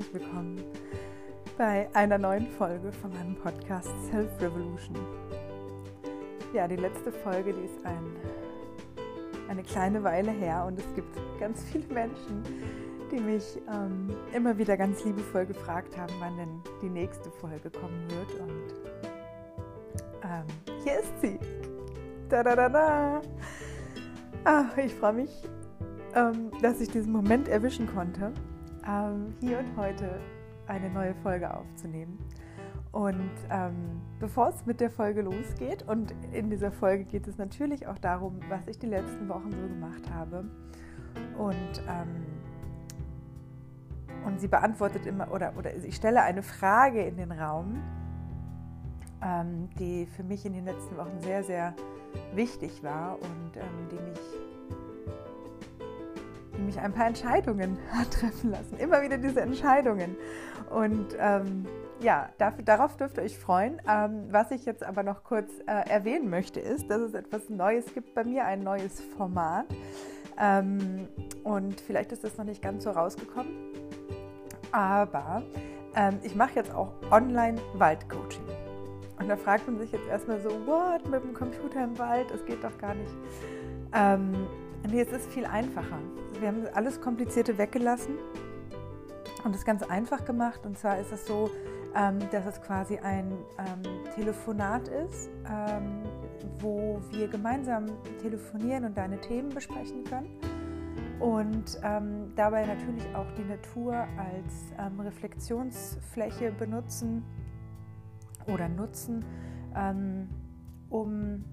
herzlich willkommen bei einer neuen Folge von meinem Podcast Self Revolution. Ja, die letzte Folge, die ist ein, eine kleine Weile her und es gibt ganz viele Menschen, die mich ähm, immer wieder ganz liebevoll gefragt haben, wann denn die nächste Folge kommen wird. Und ähm, hier ist sie. Da da da da. Ach, ich freue mich, ähm, dass ich diesen Moment erwischen konnte ähm, hier und heute eine neue Folge aufzunehmen. Und ähm, bevor es mit der Folge losgeht, und in dieser Folge geht es natürlich auch darum, was ich die letzten Wochen so gemacht habe. Und, ähm, und sie beantwortet immer, oder, oder ich stelle eine Frage in den Raum, ähm, die für mich in den letzten Wochen sehr, sehr wichtig war und ähm, die mich mich ein paar Entscheidungen hat treffen lassen. Immer wieder diese Entscheidungen. Und ähm, ja, dafür, darauf dürft ihr euch freuen. Ähm, was ich jetzt aber noch kurz äh, erwähnen möchte, ist, dass es etwas Neues gibt bei mir, ein neues Format. Ähm, und vielleicht ist das noch nicht ganz so rausgekommen. Aber ähm, ich mache jetzt auch Online-Waldcoaching. Und da fragt man sich jetzt erstmal so, what, mit dem Computer im Wald, das geht doch gar nicht. Ähm, nee, es ist viel einfacher wir haben alles Komplizierte weggelassen und es ganz einfach gemacht. Und zwar ist es so, ähm, dass es quasi ein ähm, Telefonat ist, ähm, wo wir gemeinsam telefonieren und deine Themen besprechen können. Und ähm, dabei natürlich auch die Natur als ähm, Reflexionsfläche benutzen oder nutzen, ähm, um,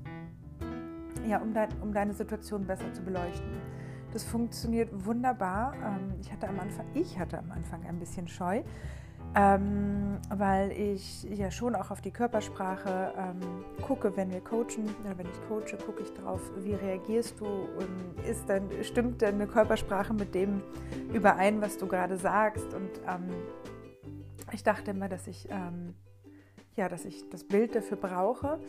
ja, um, de um deine Situation besser zu beleuchten. Das funktioniert wunderbar. Ähm, ich hatte am Anfang, ich hatte am Anfang ein bisschen Scheu, ähm, weil ich ja schon auch auf die Körpersprache ähm, gucke, wenn wir coachen oder wenn ich coache, gucke ich drauf, wie reagierst du und ist dann, stimmt deine Körpersprache mit dem überein, was du gerade sagst. Und ich dachte immer, dass ich ja, dass ich das Bild dafür brauche.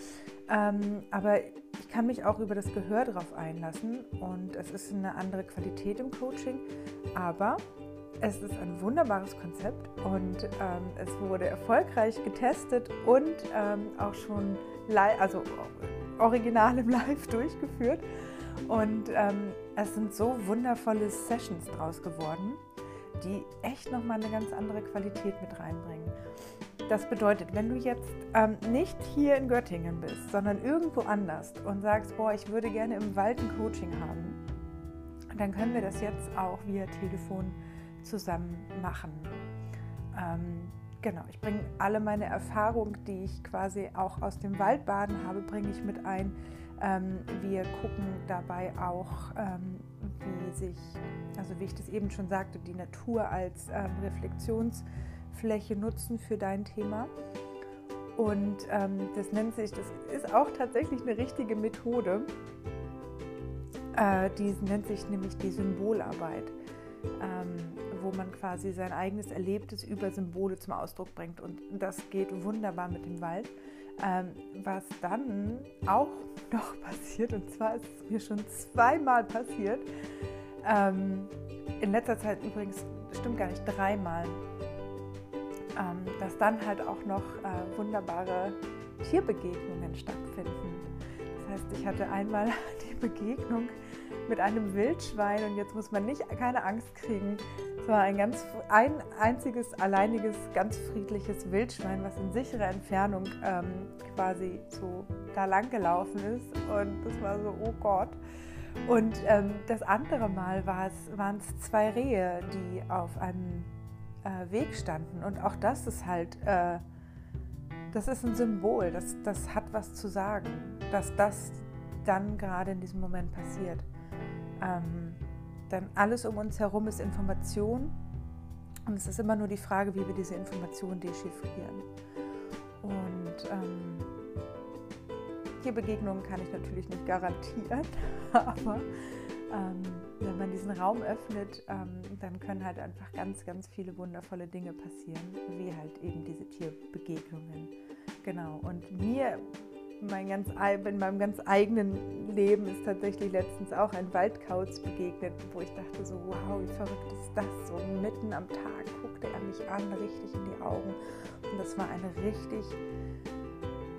Ähm, aber ich kann mich auch über das Gehör darauf einlassen und es ist eine andere Qualität im Coaching. Aber es ist ein wunderbares Konzept und ähm, es wurde erfolgreich getestet und ähm, auch schon live, also original im Live durchgeführt. Und ähm, es sind so wundervolle Sessions draus geworden, die echt nochmal eine ganz andere Qualität mit reinbringen. Das bedeutet, wenn du jetzt ähm, nicht hier in Göttingen bist, sondern irgendwo anders und sagst, boah, ich würde gerne im Wald ein Coaching haben, dann können wir das jetzt auch via Telefon zusammen machen. Ähm, genau, ich bringe alle meine Erfahrungen, die ich quasi auch aus dem Waldbaden habe, bringe ich mit ein. Ähm, wir gucken dabei auch, ähm, wie sich, also wie ich das eben schon sagte, die Natur als ähm, Reflexions- Fläche nutzen für dein Thema. Und ähm, das nennt sich, das ist auch tatsächlich eine richtige Methode. Äh, die nennt sich nämlich die Symbolarbeit, ähm, wo man quasi sein eigenes Erlebtes über Symbole zum Ausdruck bringt. Und das geht wunderbar mit dem Wald. Ähm, was dann auch noch passiert, und zwar ist es mir schon zweimal passiert, ähm, in letzter Zeit übrigens, stimmt gar nicht, dreimal, ähm, dass dann halt auch noch äh, wunderbare Tierbegegnungen stattfinden. Das heißt, ich hatte einmal die Begegnung mit einem Wildschwein und jetzt muss man nicht keine Angst kriegen. Es war ein ganz ein einziges, alleiniges, ganz friedliches Wildschwein, was in sicherer Entfernung ähm, quasi so da lang gelaufen ist. Und das war so, oh Gott. Und ähm, das andere Mal waren es zwei Rehe, die auf einem äh, Weg standen. Und auch das ist halt, äh, das ist ein Symbol, das, das hat was zu sagen, dass das dann gerade in diesem Moment passiert. Ähm, denn alles um uns herum ist Information und es ist immer nur die Frage, wie wir diese Information dechiffrieren. Und ähm, hier Begegnungen kann ich natürlich nicht garantieren, aber ähm, wenn man diesen Raum öffnet, ähm, dann können halt einfach ganz, ganz viele wundervolle Dinge passieren, wie halt eben diese Tierbegegnungen. Genau. Und mir mein ganz, in meinem ganz eigenen Leben ist tatsächlich letztens auch ein Waldkauz begegnet, wo ich dachte so, wow, wie verrückt ist das? So mitten am Tag guckte er mich an, richtig in die Augen. Und das war eine richtig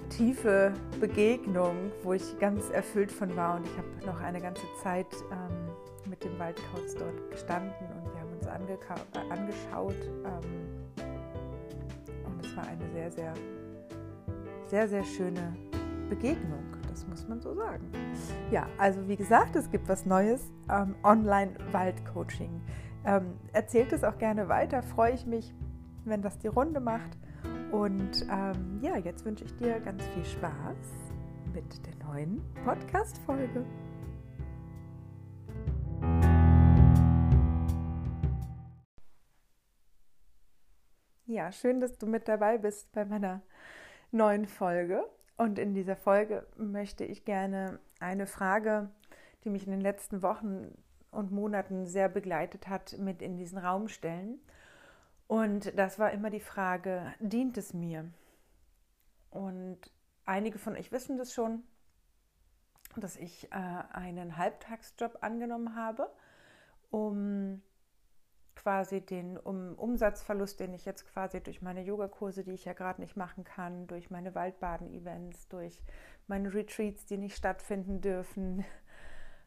tiefe Begegnung, wo ich ganz erfüllt von war. Und ich habe noch eine ganze Zeit ähm, mit dem Waldkauz dort gestanden und wir haben uns äh, angeschaut. Ähm, und es war eine sehr, sehr, sehr, sehr schöne Begegnung. Das muss man so sagen. Ja, also wie gesagt, es gibt was Neues, ähm, Online-Waldcoaching. Ähm, erzählt es auch gerne weiter, freue ich mich, wenn das die Runde macht. Und ähm, ja, jetzt wünsche ich dir ganz viel Spaß mit der neuen Podcast-Folge. Ja, schön, dass du mit dabei bist bei meiner neuen Folge. Und in dieser Folge möchte ich gerne eine Frage, die mich in den letzten Wochen und Monaten sehr begleitet hat, mit in diesen Raum stellen. Und das war immer die Frage, dient es mir? Und einige von euch wissen das schon, dass ich äh, einen Halbtagsjob angenommen habe, um quasi den um Umsatzverlust, den ich jetzt quasi durch meine Yogakurse, die ich ja gerade nicht machen kann, durch meine Waldbaden-Events, durch meine Retreats, die nicht stattfinden dürfen.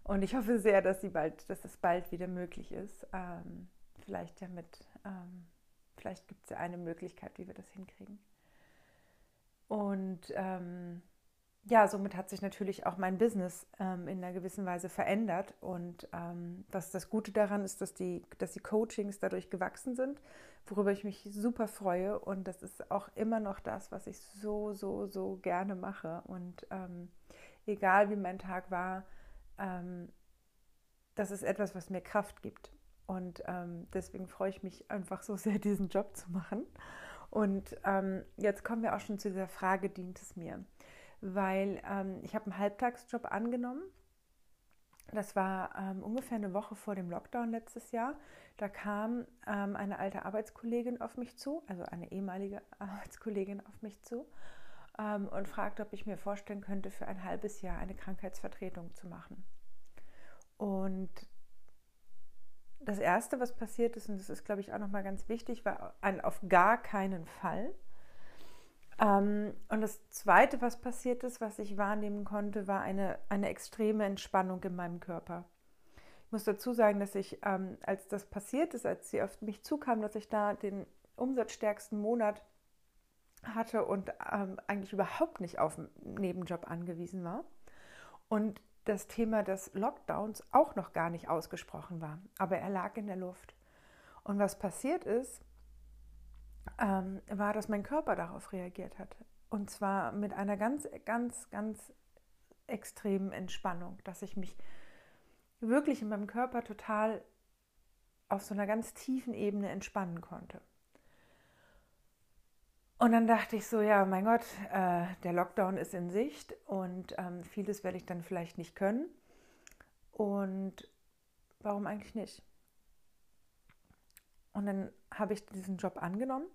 Und ich hoffe sehr, dass sie bald, dass es bald wieder möglich ist. Ähm, vielleicht ja mit, ähm, vielleicht gibt es ja eine Möglichkeit, wie wir das hinkriegen. Und ähm, ja, somit hat sich natürlich auch mein Business ähm, in einer gewissen Weise verändert. Und ähm, was das Gute daran ist, dass die, dass die Coachings dadurch gewachsen sind, worüber ich mich super freue. Und das ist auch immer noch das, was ich so, so, so gerne mache. Und ähm, egal wie mein Tag war, ähm, das ist etwas, was mir Kraft gibt. Und ähm, deswegen freue ich mich einfach so sehr, diesen Job zu machen. Und ähm, jetzt kommen wir auch schon zu dieser Frage, dient es mir? weil ähm, ich habe einen Halbtagsjob angenommen. Das war ähm, ungefähr eine Woche vor dem Lockdown letztes Jahr. Da kam ähm, eine alte Arbeitskollegin auf mich zu, also eine ehemalige Arbeitskollegin auf mich zu ähm, und fragte, ob ich mir vorstellen könnte, für ein halbes Jahr eine Krankheitsvertretung zu machen. Und das Erste, was passiert ist, und das ist, glaube ich, auch nochmal ganz wichtig, war ein auf gar keinen Fall ähm, und das Zweite, was passiert ist, was ich wahrnehmen konnte, war eine, eine extreme Entspannung in meinem Körper. Ich muss dazu sagen, dass ich, ähm, als das passiert ist, als sie auf mich zukam, dass ich da den umsatzstärksten Monat hatte und ähm, eigentlich überhaupt nicht auf einen Nebenjob angewiesen war. Und das Thema des Lockdowns auch noch gar nicht ausgesprochen war, aber er lag in der Luft. Und was passiert ist, ähm, war, dass mein Körper darauf reagiert hat. Und zwar mit einer ganz, ganz, ganz extremen Entspannung, dass ich mich wirklich in meinem Körper total auf so einer ganz tiefen Ebene entspannen konnte. Und dann dachte ich so, ja, mein Gott, äh, der Lockdown ist in Sicht und ähm, vieles werde ich dann vielleicht nicht können. Und warum eigentlich nicht? Und dann habe ich diesen Job angenommen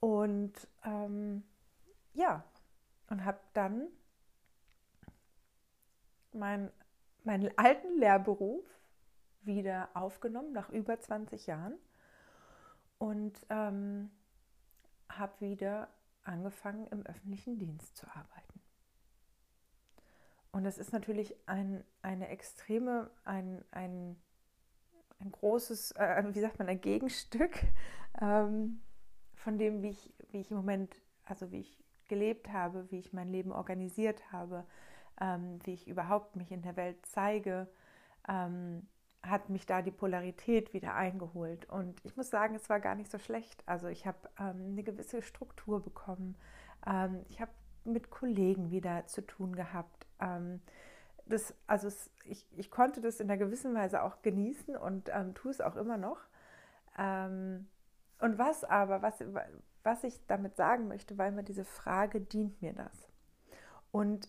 und ähm, ja, und habe dann mein, meinen alten Lehrberuf wieder aufgenommen nach über 20 Jahren und ähm, habe wieder angefangen im öffentlichen Dienst zu arbeiten. Und das ist natürlich ein, eine extreme, ein, ein ein großes, äh, wie sagt man, ein Gegenstück ähm, von dem, wie ich, wie ich im Moment, also wie ich gelebt habe, wie ich mein Leben organisiert habe, ähm, wie ich überhaupt mich in der Welt zeige, ähm, hat mich da die Polarität wieder eingeholt. Und ich muss sagen, es war gar nicht so schlecht. Also ich habe ähm, eine gewisse Struktur bekommen. Ähm, ich habe mit Kollegen wieder zu tun gehabt. Ähm, das, also es, ich, ich konnte das in einer gewissen Weise auch genießen und ähm, tue es auch immer noch. Ähm, und was aber, was, was ich damit sagen möchte, weil mir diese Frage, dient mir das? Und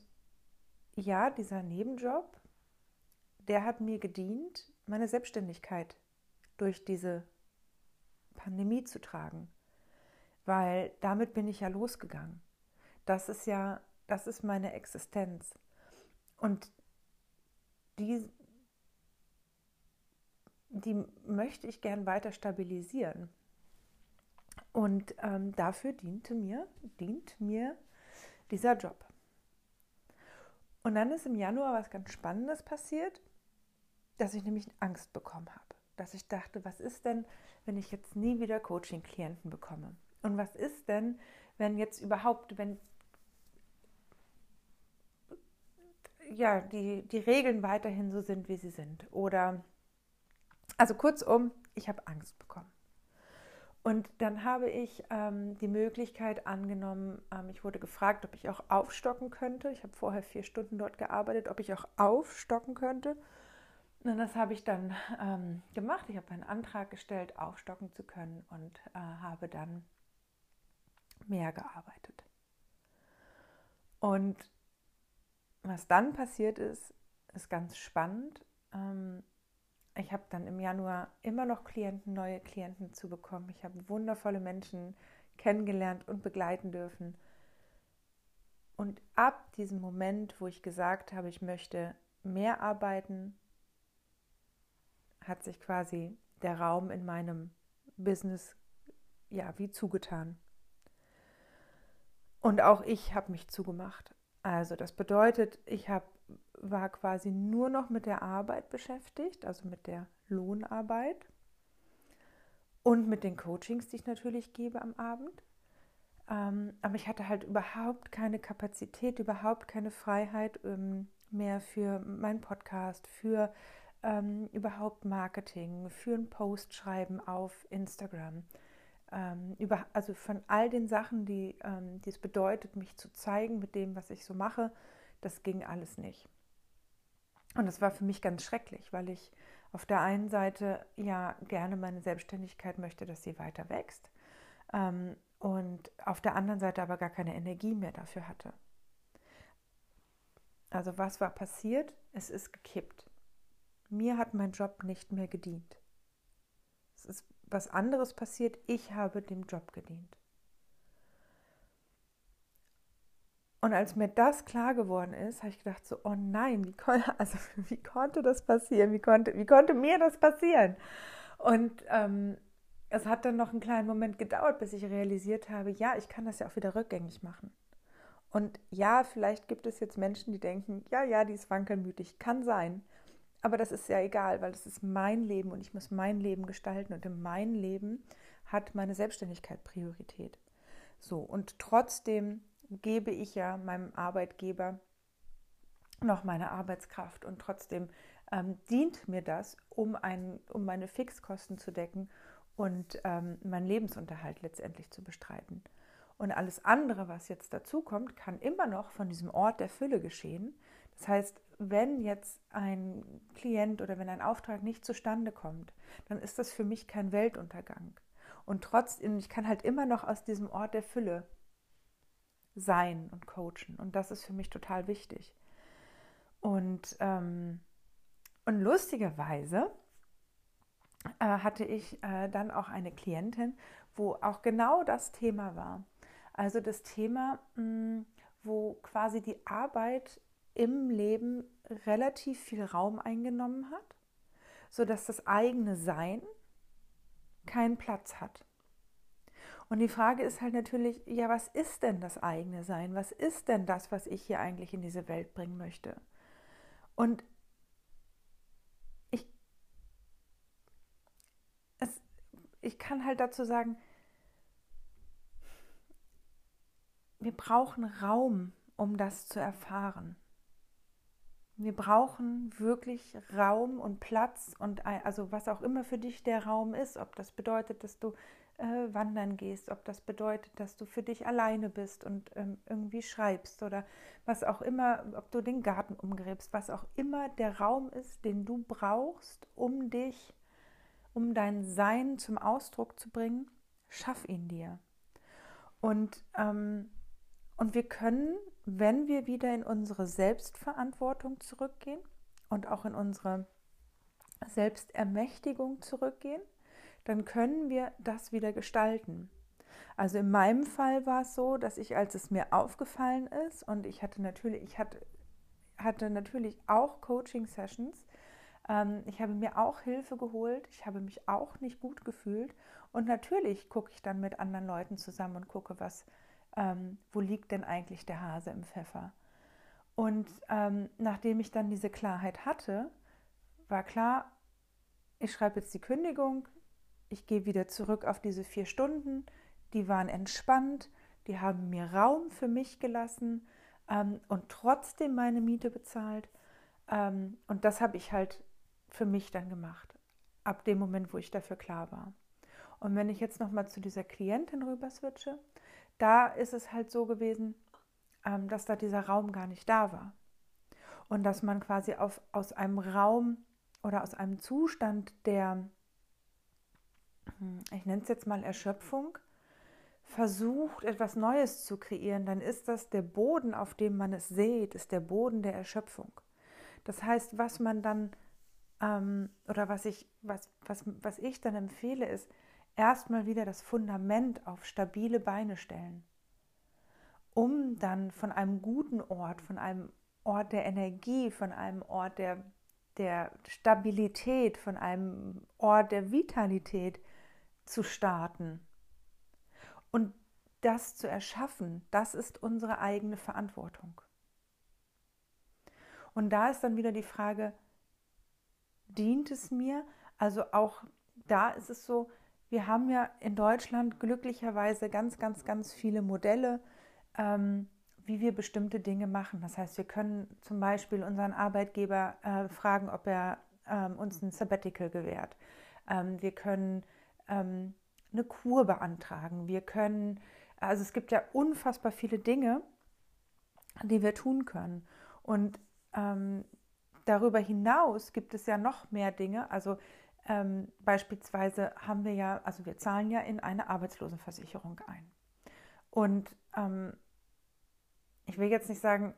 ja, dieser Nebenjob, der hat mir gedient, meine Selbstständigkeit durch diese Pandemie zu tragen. Weil damit bin ich ja losgegangen. Das ist ja, das ist meine Existenz. Und die, die möchte ich gern weiter stabilisieren. Und ähm, dafür diente mir, dient mir dieser Job. Und dann ist im Januar was ganz Spannendes passiert, dass ich nämlich Angst bekommen habe. Dass ich dachte, was ist denn, wenn ich jetzt nie wieder Coaching-Klienten bekomme? Und was ist denn, wenn jetzt überhaupt, wenn ja, die, die Regeln weiterhin so sind, wie sie sind? Oder, also kurzum, ich habe Angst bekommen. Und dann habe ich ähm, die Möglichkeit angenommen, ähm, ich wurde gefragt, ob ich auch aufstocken könnte. Ich habe vorher vier Stunden dort gearbeitet, ob ich auch aufstocken könnte. Und das habe ich dann ähm, gemacht. Ich habe einen Antrag gestellt, aufstocken zu können und äh, habe dann mehr gearbeitet. Und was dann passiert ist, ist ganz spannend. Ähm, ich habe dann im Januar immer noch Klienten, neue Klienten zu bekommen. Ich habe wundervolle Menschen kennengelernt und begleiten dürfen. Und ab diesem Moment, wo ich gesagt habe, ich möchte mehr arbeiten, hat sich quasi der Raum in meinem Business ja wie zugetan. Und auch ich habe mich zugemacht. Also das bedeutet, ich hab, war quasi nur noch mit der Arbeit beschäftigt, also mit der Lohnarbeit und mit den Coachings, die ich natürlich gebe am Abend. Ähm, aber ich hatte halt überhaupt keine Kapazität, überhaupt keine Freiheit ähm, mehr für meinen Podcast, für ähm, überhaupt Marketing, für ein Post schreiben auf Instagram ähm, über, also von all den Sachen, die, ähm, die es bedeutet, mich zu zeigen mit dem, was ich so mache, das ging alles nicht. Und das war für mich ganz schrecklich, weil ich auf der einen Seite ja gerne meine Selbstständigkeit möchte, dass sie weiter wächst ähm, und auf der anderen Seite aber gar keine Energie mehr dafür hatte. Also was war passiert? Es ist gekippt. Mir hat mein Job nicht mehr gedient. Es ist was anderes passiert, ich habe dem Job gedient. Und als mir das klar geworden ist, habe ich gedacht so, oh nein, wie, kon also, wie konnte das passieren? Wie konnte, wie konnte mir das passieren? Und ähm, es hat dann noch einen kleinen Moment gedauert, bis ich realisiert habe, ja, ich kann das ja auch wieder rückgängig machen. Und ja, vielleicht gibt es jetzt Menschen, die denken, ja, ja, die ist wankelmütig. Kann sein. Aber das ist ja egal, weil das ist mein Leben und ich muss mein Leben gestalten und in meinem Leben hat meine Selbstständigkeit Priorität. So, und trotzdem gebe ich ja meinem Arbeitgeber noch meine Arbeitskraft und trotzdem ähm, dient mir das, um, ein, um meine Fixkosten zu decken und ähm, meinen Lebensunterhalt letztendlich zu bestreiten. Und alles andere, was jetzt dazu kommt, kann immer noch von diesem Ort der Fülle geschehen. Das heißt, wenn jetzt ein Klient oder wenn ein Auftrag nicht zustande kommt, dann ist das für mich kein Weltuntergang. Und trotzdem, ich kann halt immer noch aus diesem Ort der Fülle sein und coachen. Und das ist für mich total wichtig. Und, ähm, und lustigerweise äh, hatte ich äh, dann auch eine Klientin, wo auch genau das Thema war. Also das Thema, mh, mm, wo quasi die Arbeit im Leben relativ viel Raum eingenommen hat, sodass das eigene Sein keinen Platz hat. Und die Frage ist halt natürlich, ja, was ist denn das eigene Sein? Was ist denn das, was ich hier eigentlich in diese Welt bringen möchte? Und ich, es, ich kann halt dazu sagen, wir brauchen Raum, um das zu erfahren. Wir brauchen wirklich Raum und Platz und also was auch immer für dich der Raum ist, ob das bedeutet, dass du äh, wandern gehst, ob das bedeutet, dass du für dich alleine bist und ähm, irgendwie schreibst oder was auch immer, ob du den Garten umgräbst, was auch immer der Raum ist, den du brauchst, um dich, um dein Sein zum Ausdruck zu bringen, schaff ihn dir. Und, ähm, und wir können wenn wir wieder in unsere Selbstverantwortung zurückgehen und auch in unsere Selbstermächtigung zurückgehen, dann können wir das wieder gestalten. Also in meinem Fall war es so, dass ich, als es mir aufgefallen ist, und ich hatte natürlich, ich hatte, hatte natürlich auch Coaching-Sessions. Ähm, ich habe mir auch Hilfe geholt. Ich habe mich auch nicht gut gefühlt. Und natürlich gucke ich dann mit anderen Leuten zusammen und gucke, was, ähm, wo liegt denn eigentlich der Hase im Pfeffer. Und ähm, nachdem ich dann diese Klarheit hatte, war klar, ich schreibe jetzt die Kündigung, ich gehe wieder zurück auf diese vier Stunden, die waren entspannt, die haben mir Raum für mich gelassen ähm, und trotzdem meine Miete bezahlt. Ähm, und das habe ich halt für mich dann gemacht, ab dem Moment, wo ich dafür klar war. Und wenn ich jetzt nochmal zu dieser Klientin rüber switche, da ist es halt so gewesen, ähm, dass da dieser Raum gar nicht da war. Und dass man quasi auf, aus einem Raum oder aus einem Zustand der, hm, ich nenne es jetzt mal Erschöpfung, versucht, etwas Neues zu kreieren, dann ist das der Boden, auf dem man es sieht, ist der Boden der Erschöpfung. Das heißt, was man dann ähm, oder was ich, was, was, was ich dann empfehle, ist erstmal wieder das Fundament auf stabile Beine stellen, um dann von einem guten Ort, von einem Ort der Energie, von einem Ort der, der Stabilität, von einem Ort der Vitalität zu starten. Und das zu erschaffen, das ist unsere eigene Verantwortung. Und da ist dann wieder die Frage, dient es mir? Also auch da ist es so, wir haben ja in Deutschland glücklicherweise ganz, ganz, ganz viele Modelle, ähm, wie wir bestimmte Dinge machen. Das heißt, wir können zum Beispiel unseren Arbeitgeber äh, fragen, ob er ähm, uns ein Sabbatical gewährt. Ähm, wir können ähm, eine Kur beantragen. Wir können, also es gibt ja unfassbar viele Dinge, die wir tun können. Und ähm, darüber hinaus gibt es ja noch mehr Dinge. Also ähm, beispielsweise haben wir ja, also wir zahlen ja in eine Arbeitslosenversicherung ein. Und ähm, ich will jetzt nicht sagen,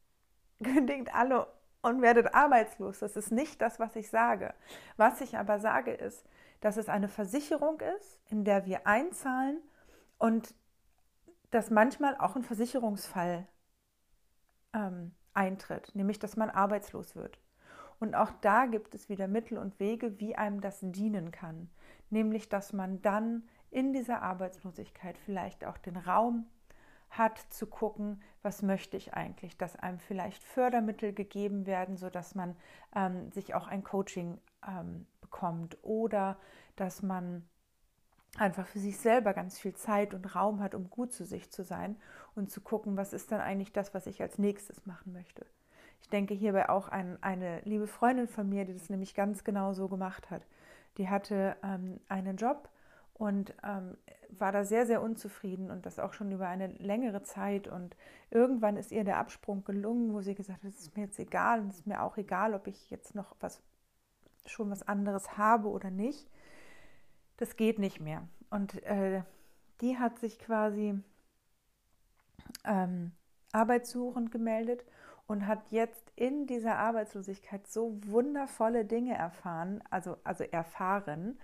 kündigt alle und werdet arbeitslos. Das ist nicht das, was ich sage. Was ich aber sage ist, dass es eine Versicherung ist, in der wir einzahlen und dass manchmal auch ein Versicherungsfall ähm, eintritt, nämlich dass man arbeitslos wird. Und auch da gibt es wieder Mittel und Wege, wie einem das dienen kann, nämlich dass man dann in dieser Arbeitslosigkeit vielleicht auch den Raum hat zu gucken, was möchte ich eigentlich, dass einem vielleicht Fördermittel gegeben werden, sodass man ähm, sich auch ein Coaching ähm, bekommt oder dass man einfach für sich selber ganz viel Zeit und Raum hat, um gut zu sich zu sein und zu gucken, was ist dann eigentlich das, was ich als nächstes machen möchte. Ich denke hierbei auch an eine liebe Freundin von mir, die das nämlich ganz genau so gemacht hat. Die hatte ähm, einen Job und ähm, war da sehr, sehr unzufrieden und das auch schon über eine längere Zeit. Und irgendwann ist ihr der Absprung gelungen, wo sie gesagt hat, es ist mir jetzt egal und es ist mir auch egal, ob ich jetzt noch was schon was anderes habe oder nicht. Das geht nicht mehr. Und äh, die hat sich quasi ähm, arbeitssuchend gemeldet und hat jetzt in dieser Arbeitslosigkeit so wundervolle Dinge erfahren, also, also erfahren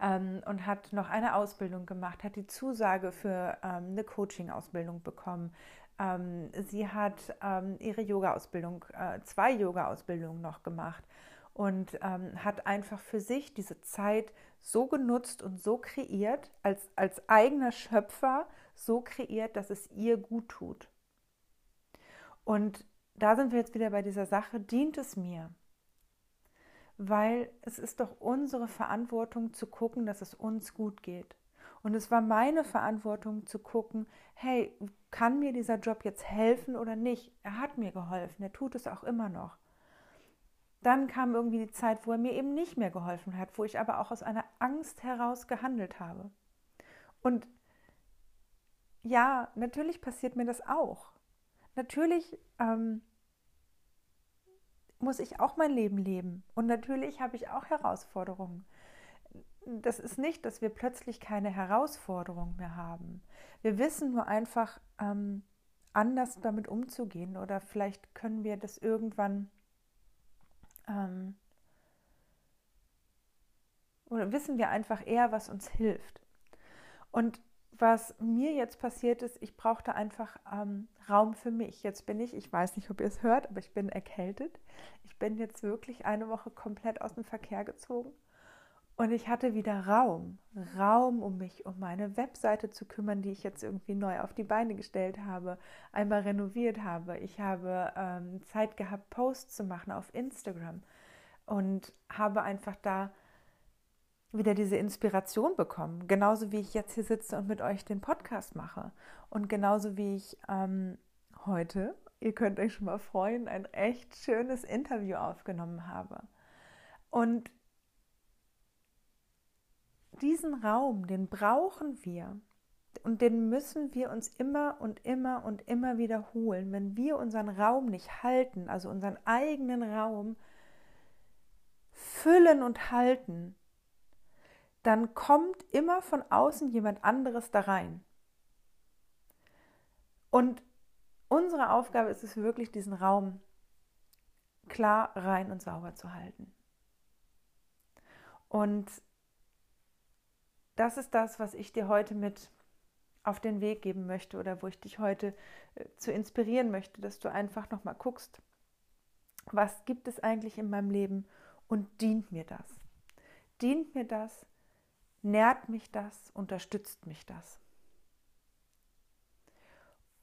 ähm, und hat noch eine Ausbildung gemacht, hat die Zusage für ähm, eine Coaching-Ausbildung bekommen. Ähm, sie hat ähm, ihre Yoga-Ausbildung, äh, zwei Yoga-Ausbildungen noch gemacht und ähm, hat einfach für sich diese Zeit so genutzt und so kreiert, als, als eigener Schöpfer so kreiert, dass es ihr gut tut. Und da sind wir jetzt wieder bei dieser Sache, dient es mir? Weil es ist doch unsere Verantwortung zu gucken, dass es uns gut geht. Und es war meine Verantwortung zu gucken, hey, kann mir dieser Job jetzt helfen oder nicht? Er hat mir geholfen, er tut es auch immer noch. Dann kam irgendwie die Zeit, wo er mir eben nicht mehr geholfen hat, wo ich aber auch aus einer Angst heraus gehandelt habe. Und ja, natürlich passiert mir das auch. Natürlich ähm, muss ich auch mein Leben leben. Und natürlich habe ich auch Herausforderungen. Das ist nicht, dass wir plötzlich keine Herausforderungen mehr haben. Wir wissen nur einfach ähm, anders damit umzugehen oder vielleicht können wir das irgendwann ähm, oder wissen wir einfach eher, was uns hilft. Und was mir jetzt passiert ist, ich brauchte einfach ähm, Raum für mich. Jetzt bin ich, ich weiß nicht, ob ihr es hört, aber ich bin erkältet. Ich bin jetzt wirklich eine Woche komplett aus dem Verkehr gezogen. Und ich hatte wieder Raum, Raum, um mich um meine Webseite zu kümmern, die ich jetzt irgendwie neu auf die Beine gestellt habe, einmal renoviert habe. Ich habe ähm, Zeit gehabt, Posts zu machen auf Instagram und habe einfach da wieder diese Inspiration bekommen. Genauso wie ich jetzt hier sitze und mit euch den Podcast mache. Und genauso wie ich ähm, heute, ihr könnt euch schon mal freuen, ein echt schönes Interview aufgenommen habe. Und diesen Raum, den brauchen wir. Und den müssen wir uns immer und immer und immer wiederholen. Wenn wir unseren Raum nicht halten, also unseren eigenen Raum füllen und halten, dann kommt immer von außen jemand anderes da rein. Und unsere Aufgabe ist es wirklich, diesen Raum klar, rein und sauber zu halten. Und das ist das, was ich dir heute mit auf den Weg geben möchte oder wo ich dich heute äh, zu inspirieren möchte, dass du einfach noch mal guckst, was gibt es eigentlich in meinem Leben und dient mir das? Dient mir das? Nährt mich das? Unterstützt mich das?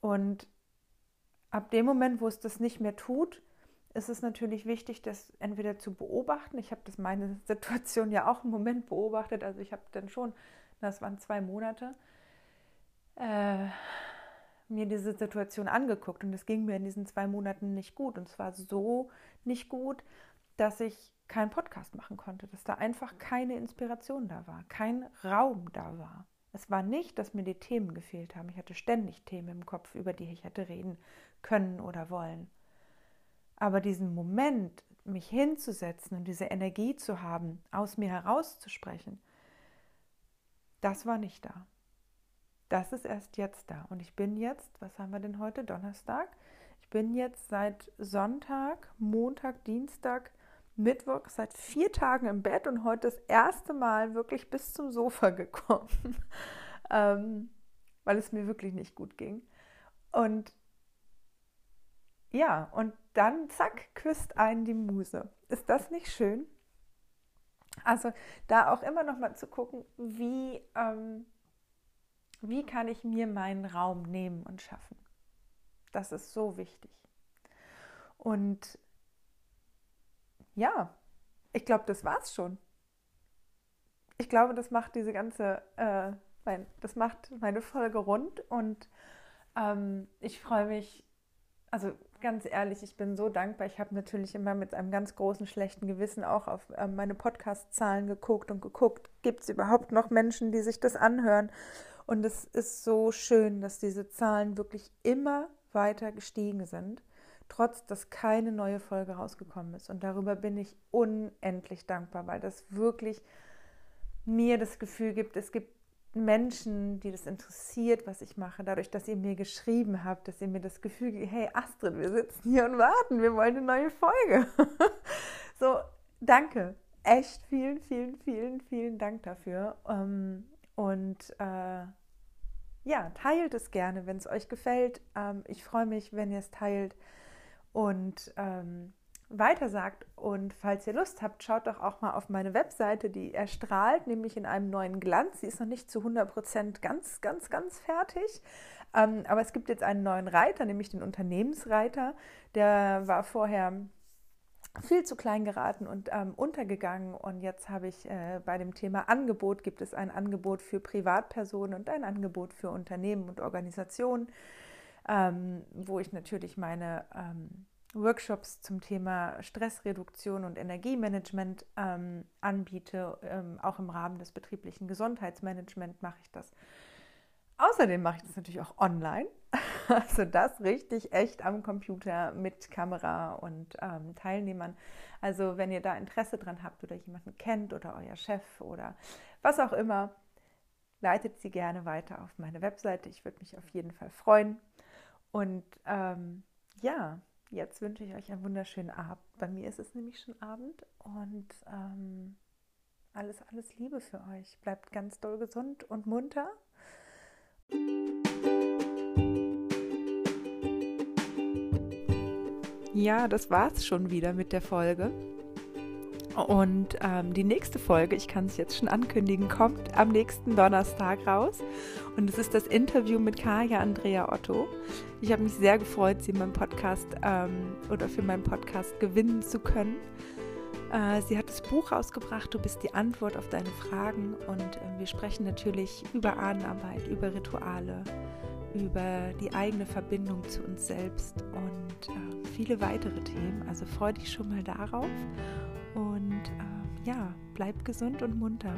Und ab dem Moment, wo es das nicht mehr tut, ist es natürlich wichtig, das entweder zu beobachten. Ich habe das meine Situation ja auch im Moment beobachtet. Also ich habe dann schon, das waren zwei Monate, äh, mir diese Situation angeguckt. Und es ging mir in diesen zwei Monaten nicht gut. Und zwar so nicht gut, dass ich keinen Podcast machen konnte, dass da einfach keine Inspiration da war, kein Raum da war. Es war nicht, dass mir die Themen gefehlt haben. Ich hatte ständig Themen im Kopf, über die ich hätte reden können oder wollen. Aber diesen Moment, mich hinzusetzen und diese Energie zu haben, aus mir herauszusprechen, das war nicht da. Das ist erst jetzt da. Und ich bin jetzt, was haben wir denn heute? Donnerstag. Ich bin jetzt seit Sonntag, Montag, Dienstag, Mittwoch, seit vier Tagen im Bett und heute das erste Mal wirklich bis zum Sofa gekommen, ähm, weil es mir wirklich nicht gut ging. Und ja, und dann zack, küsst einen die Muse. Ist das nicht schön? Also da auch immer noch mal zu gucken, wie, ähm, wie kann ich mir meinen Raum nehmen und schaffen. Das ist so wichtig. Und ja, ich glaube, das war's schon. Ich glaube, das macht diese ganze, äh, mein, das macht meine Folge rund und ähm, ich freue mich also ganz ehrlich, ich bin so dankbar. Ich habe natürlich immer mit einem ganz großen schlechten Gewissen auch auf äh, meine Podcast-Zahlen geguckt und geguckt, gibt es überhaupt noch Menschen, die sich das anhören? Und es ist so schön, dass diese Zahlen wirklich immer weiter gestiegen sind, trotz dass keine neue Folge rausgekommen ist. Und darüber bin ich unendlich dankbar, weil das wirklich mir das Gefühl gibt, es gibt Menschen, die das interessiert, was ich mache, dadurch, dass ihr mir geschrieben habt, dass ihr mir das Gefühl gebt, hey Astrid, wir sitzen hier und warten, wir wollen eine neue Folge. so, danke. Echt vielen, vielen, vielen, vielen Dank dafür. Ähm, und äh, ja, teilt es gerne, wenn es euch gefällt. Ähm, ich freue mich, wenn ihr es teilt. Und ähm, weitersagt. Und falls ihr Lust habt, schaut doch auch mal auf meine Webseite, die erstrahlt, nämlich in einem neuen Glanz. Sie ist noch nicht zu 100% ganz, ganz, ganz fertig. Ähm, aber es gibt jetzt einen neuen Reiter, nämlich den Unternehmensreiter. Der war vorher viel zu klein geraten und ähm, untergegangen. Und jetzt habe ich äh, bei dem Thema Angebot, gibt es ein Angebot für Privatpersonen und ein Angebot für Unternehmen und Organisationen, ähm, wo ich natürlich meine ähm, Workshops zum Thema Stressreduktion und Energiemanagement ähm, anbiete. Ähm, auch im Rahmen des betrieblichen Gesundheitsmanagements mache ich das. Außerdem mache ich das natürlich auch online. Also das richtig echt am Computer mit Kamera und ähm, Teilnehmern. Also wenn ihr da Interesse dran habt oder jemanden kennt oder euer Chef oder was auch immer, leitet sie gerne weiter auf meine Webseite. Ich würde mich auf jeden Fall freuen. Und ähm, ja, jetzt wünsche ich euch einen wunderschönen Abend. Bei mir ist es nämlich schon Abend und ähm, alles, alles Liebe für euch. Bleibt ganz doll gesund und munter Ja, das war's schon wieder mit der Folge. Und ähm, die nächste Folge, ich kann es jetzt schon ankündigen, kommt am nächsten Donnerstag raus. Und es ist das Interview mit Kaya Andrea Otto. Ich habe mich sehr gefreut, sie in meinem Podcast ähm, oder für meinen Podcast gewinnen zu können. Äh, sie hat das Buch rausgebracht, Du bist die Antwort auf deine Fragen. Und äh, wir sprechen natürlich über Ahnenarbeit, über Rituale, über die eigene Verbindung zu uns selbst und äh, viele weitere Themen. Also freue dich schon mal darauf. Und äh, ja, bleib gesund und munter.